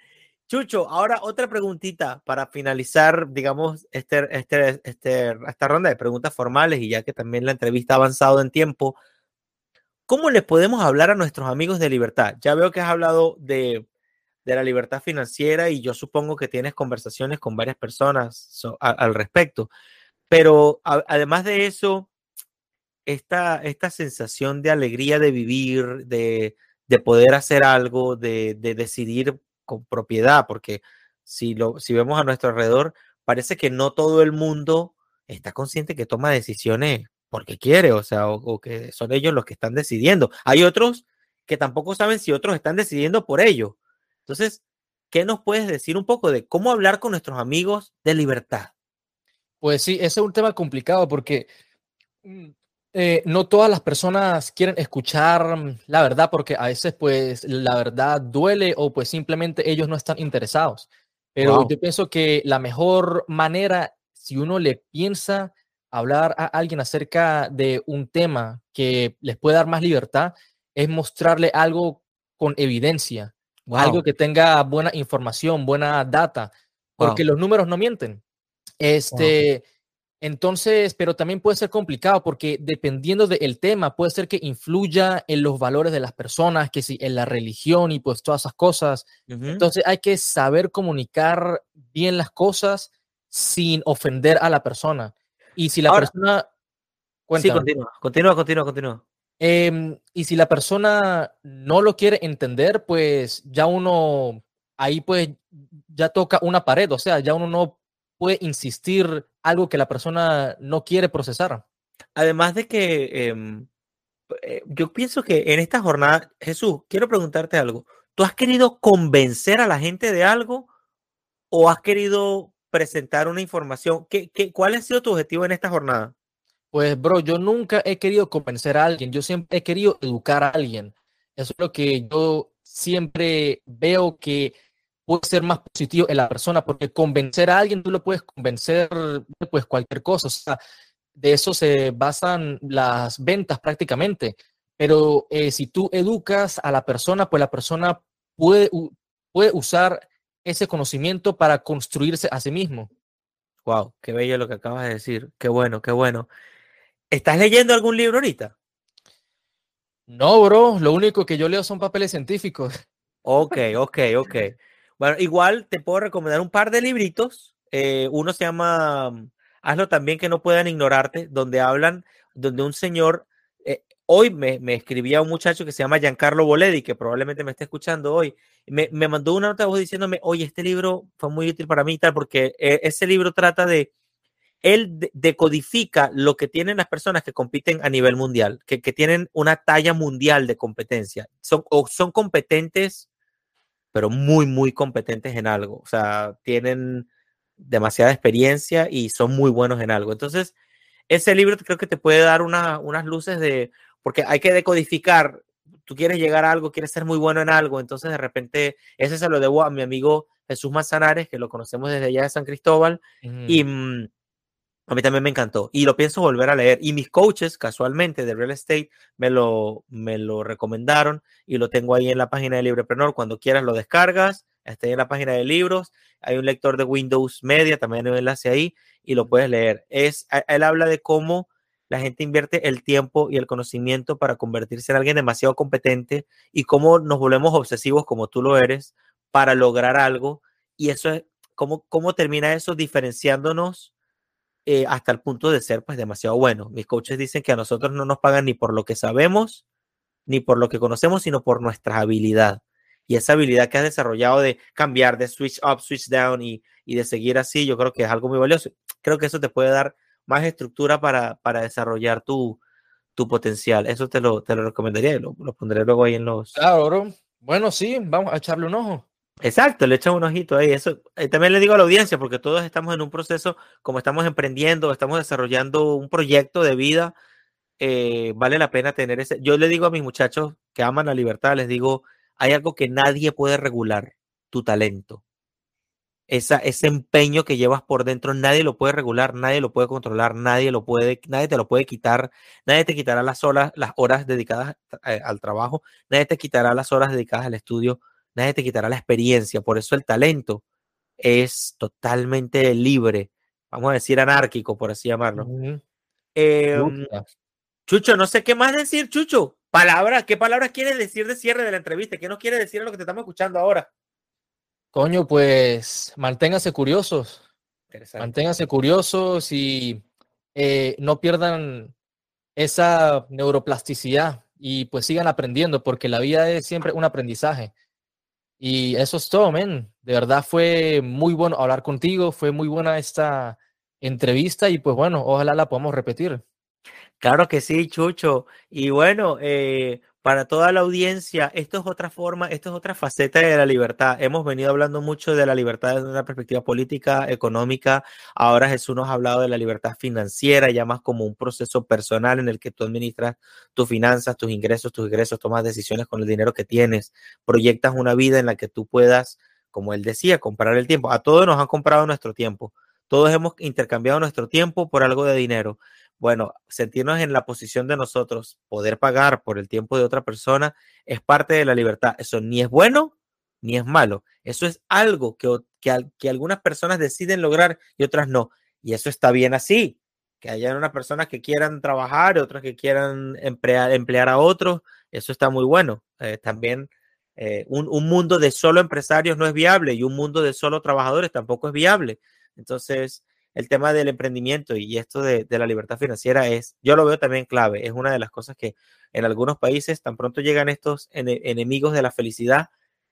Chucho, ahora otra preguntita para finalizar, digamos, este, este, este, esta ronda de preguntas formales y ya que también la entrevista ha avanzado en tiempo, ¿cómo le podemos hablar a nuestros amigos de libertad? Ya veo que has hablado de, de la libertad financiera y yo supongo que tienes conversaciones con varias personas al respecto, pero además de eso, esta, esta sensación de alegría de vivir, de, de poder hacer algo, de, de decidir con propiedad, porque si, lo, si vemos a nuestro alrededor, parece que no todo el mundo está consciente que toma decisiones porque quiere, o sea, o, que son ellos los que están decidiendo. Hay otros que tampoco saben si otros están decidiendo por ellos. Entonces, ¿qué nos puedes decir un poco de cómo hablar con nuestros amigos de libertad? Pues sí, ese es un tema complicado porque mm, eh, no todas las personas quieren escuchar mm, la verdad porque a veces pues la verdad duele o pues simplemente ellos no están interesados. Pero yo pienso que la mejor manera, si uno le piensa hablar a alguien acerca de un tema que les puede dar más libertad, es mostrarle algo con evidencia, algo que tenga buena información, buena data, porque los números no mienten. Este, entonces, pero también puede ser complicado porque dependiendo del tema, puede ser que influya en los valores de las personas, que si en la religión y pues todas esas cosas. Entonces hay que saber comunicar bien las cosas sin ofender a la persona. Y si la persona... Sí, continúa, continúa, continúa, continúa. Em, y si la persona no lo quiere entender, pues ya uno, ahí pues ya toca una pared, o sea, ya uno no puede insistir algo que la persona no quiere procesar. Además de que em, eh, yo pienso que en esta jornada, Jesús, quiero preguntarte algo. ¿Tú has querido convencer a la gente de algo o has querido presentar una información? ¿Qué, qué, cuál ha sido tu objetivo en esta jornada? Pues, bro, yo nunca he querido convencer a alguien, yo siempre he querido educar a alguien. Eso es lo que yo siempre veo que puede ser más positivo en la persona, porque convencer a alguien, tú lo puedes convencer pues cualquier cosa, o sea, de eso se basan las ventas prácticamente, pero eh, si tú educas a la persona, pues la persona puede, puede usar ese conocimiento para construirse a sí mismo. Wow, qué bello lo que acabas de decir, qué bueno, qué bueno. ¿Estás leyendo algún libro ahorita? No, bro, lo único que yo leo son papeles científicos. Ok, ok, ok. Bueno, igual te puedo recomendar un par de libritos. Eh, uno se llama mm, Hazlo también que no puedan ignorarte, donde hablan, donde un señor, eh, hoy me, me, escribía un muchacho que se llama Giancarlo Boledi, que probablemente me esté escuchando hoy, me, me mandó una nota de voz diciéndome, oye, este libro fue muy útil para mí y tal, porque eh, ese libro trata de, él decodifica lo que tienen las personas que compiten a nivel mundial, que, que tienen una talla mundial de competencia. Son, o son competentes pero muy, muy competentes en algo. O sea, tienen demasiada experiencia y son muy buenos en algo. Entonces, ese libro creo que te puede dar unas luces de, porque hay que decodificar, tú quieres llegar a algo, quieres ser muy bueno en algo, entonces de repente, ese se lo debo a mi amigo Jesús Manzanares, que lo conocemos desde allá de San Cristóbal, y mm, a mí también me encantó y lo pienso volver a leer. Y mis coaches, casualmente, de real estate, me lo, me lo recomendaron y lo tengo ahí en la página de Librepreneur. Cuando quieras lo descargas, está en la página de libros. Hay un lector de Windows Media, también hay un enlace ahí y lo puedes leer. Es, él habla de cómo la gente invierte el tiempo y el conocimiento para convertirse en alguien demasiado competente y cómo nos volvemos obsesivos como tú lo eres para lograr algo. Y eso es, cómo, cómo termina eso diferenciándonos eh, hasta el punto de ser pues demasiado bueno. Mis coaches dicen que a nosotros no nos pagan ni por lo que sabemos, ni por lo que conocemos, sino por nuestra habilidad. y esa habilidad que has desarrollado de cambiar, de switch up, switch down y, y de seguir así, yo creo que es algo muy valioso. Creo que eso te puede dar más estructura para, para desarrollar tu, tu potencial. Eso te lo, te lo recomendaría y lo, pondré luego ahí en los... Claro, bro. Bueno, sí, vamos a echarle un ojo. Exacto, le echan un ojito ahí. Eso eh, también le digo a la audiencia, porque todos estamos en un proceso, como estamos emprendiendo, estamos desarrollando un proyecto de vida, eh, vale la pena tener ese. Yo le digo a mis muchachos que aman la libertad, les digo, hay algo que nadie puede regular, tu talento. Ese empeño que llevas por dentro, nadie lo puede regular, nadie lo puede controlar, nadie lo puede, nadie te lo puede quitar, nadie te quitará las horas, las horas dedicadas eh, al trabajo, nadie te quitará las horas dedicadas al estudio nadie te quitará la experiencia. Por eso el talento es totalmente libre, vamos a decir anárquico, por así llamarlo. Em, Chucho, no sé qué más decir, Chucho. Palabras, ¿qué palabras quieres decir de cierre de la entrevista? ¿Qué nos quiere decir lo que te estamos escuchando ahora? Coño, pues manténganse curiosos. Manténganse curiosos y eh, no pierdan esa neuroplasticidad y pues sigan aprendiendo porque la vida es siempre un aprendizaje. Y eso es todo, men. De verdad fue muy bueno hablar contigo, fue muy buena esta entrevista y pues bueno, ojalá la podamos repetir. Claro que sí, Chucho. Y bueno, eh, para toda la audiencia, esto es otra forma, esto es otra faceta de la libertad. Hemos venido hablando mucho de la libertad desde una perspectiva política, económica. Ahora Jesús nos ha hablado de la libertad financiera, ya más como un proceso personal en el que tú administras tus finanzas, tus ingresos, tus ingresos, tomas decisiones con el dinero que tienes, proyectas una vida en la que tú puedas, como él decía, comprar el tiempo. A todos nos han comprado nuestro tiempo. Todos hemos intercambiado nuestro tiempo por algo de dinero bueno, sentirnos en la posición de nosotros, poder pagar por el tiempo de otra persona, es parte de la libertad. Eso ni es bueno ni es malo. Eso es algo que, que, algunas personas deciden lograr y otras no. Y eso está bien así. Que haya unas personas que quieran trabajar y otras que quieran emplear, emplear a otros. Eso está muy bueno. Eh, también eh, un, un mundo de solo empresarios no es viable y un mundo de solo trabajadores tampoco es viable. Entonces, el tema del emprendimiento y esto de, la libertad financiera es, yo lo veo también clave, es una de las cosas que en algunos países tan pronto llegan estos enemigos de la felicidad,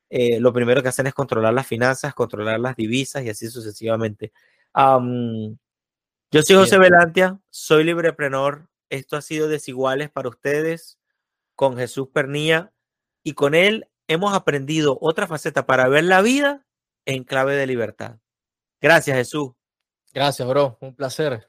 eh, lo primero que hacen es controlar las finanzas, controlar las divisas y así sucesivamente. yo soy José Velantia, soy libreprenor, esto ha sido Desiguales para ustedes con Jesús Pernía y con él hemos aprendido otra faceta para ver la vida en clave de libertad. Gracias, Jesús. Gracias, bro. Un placer.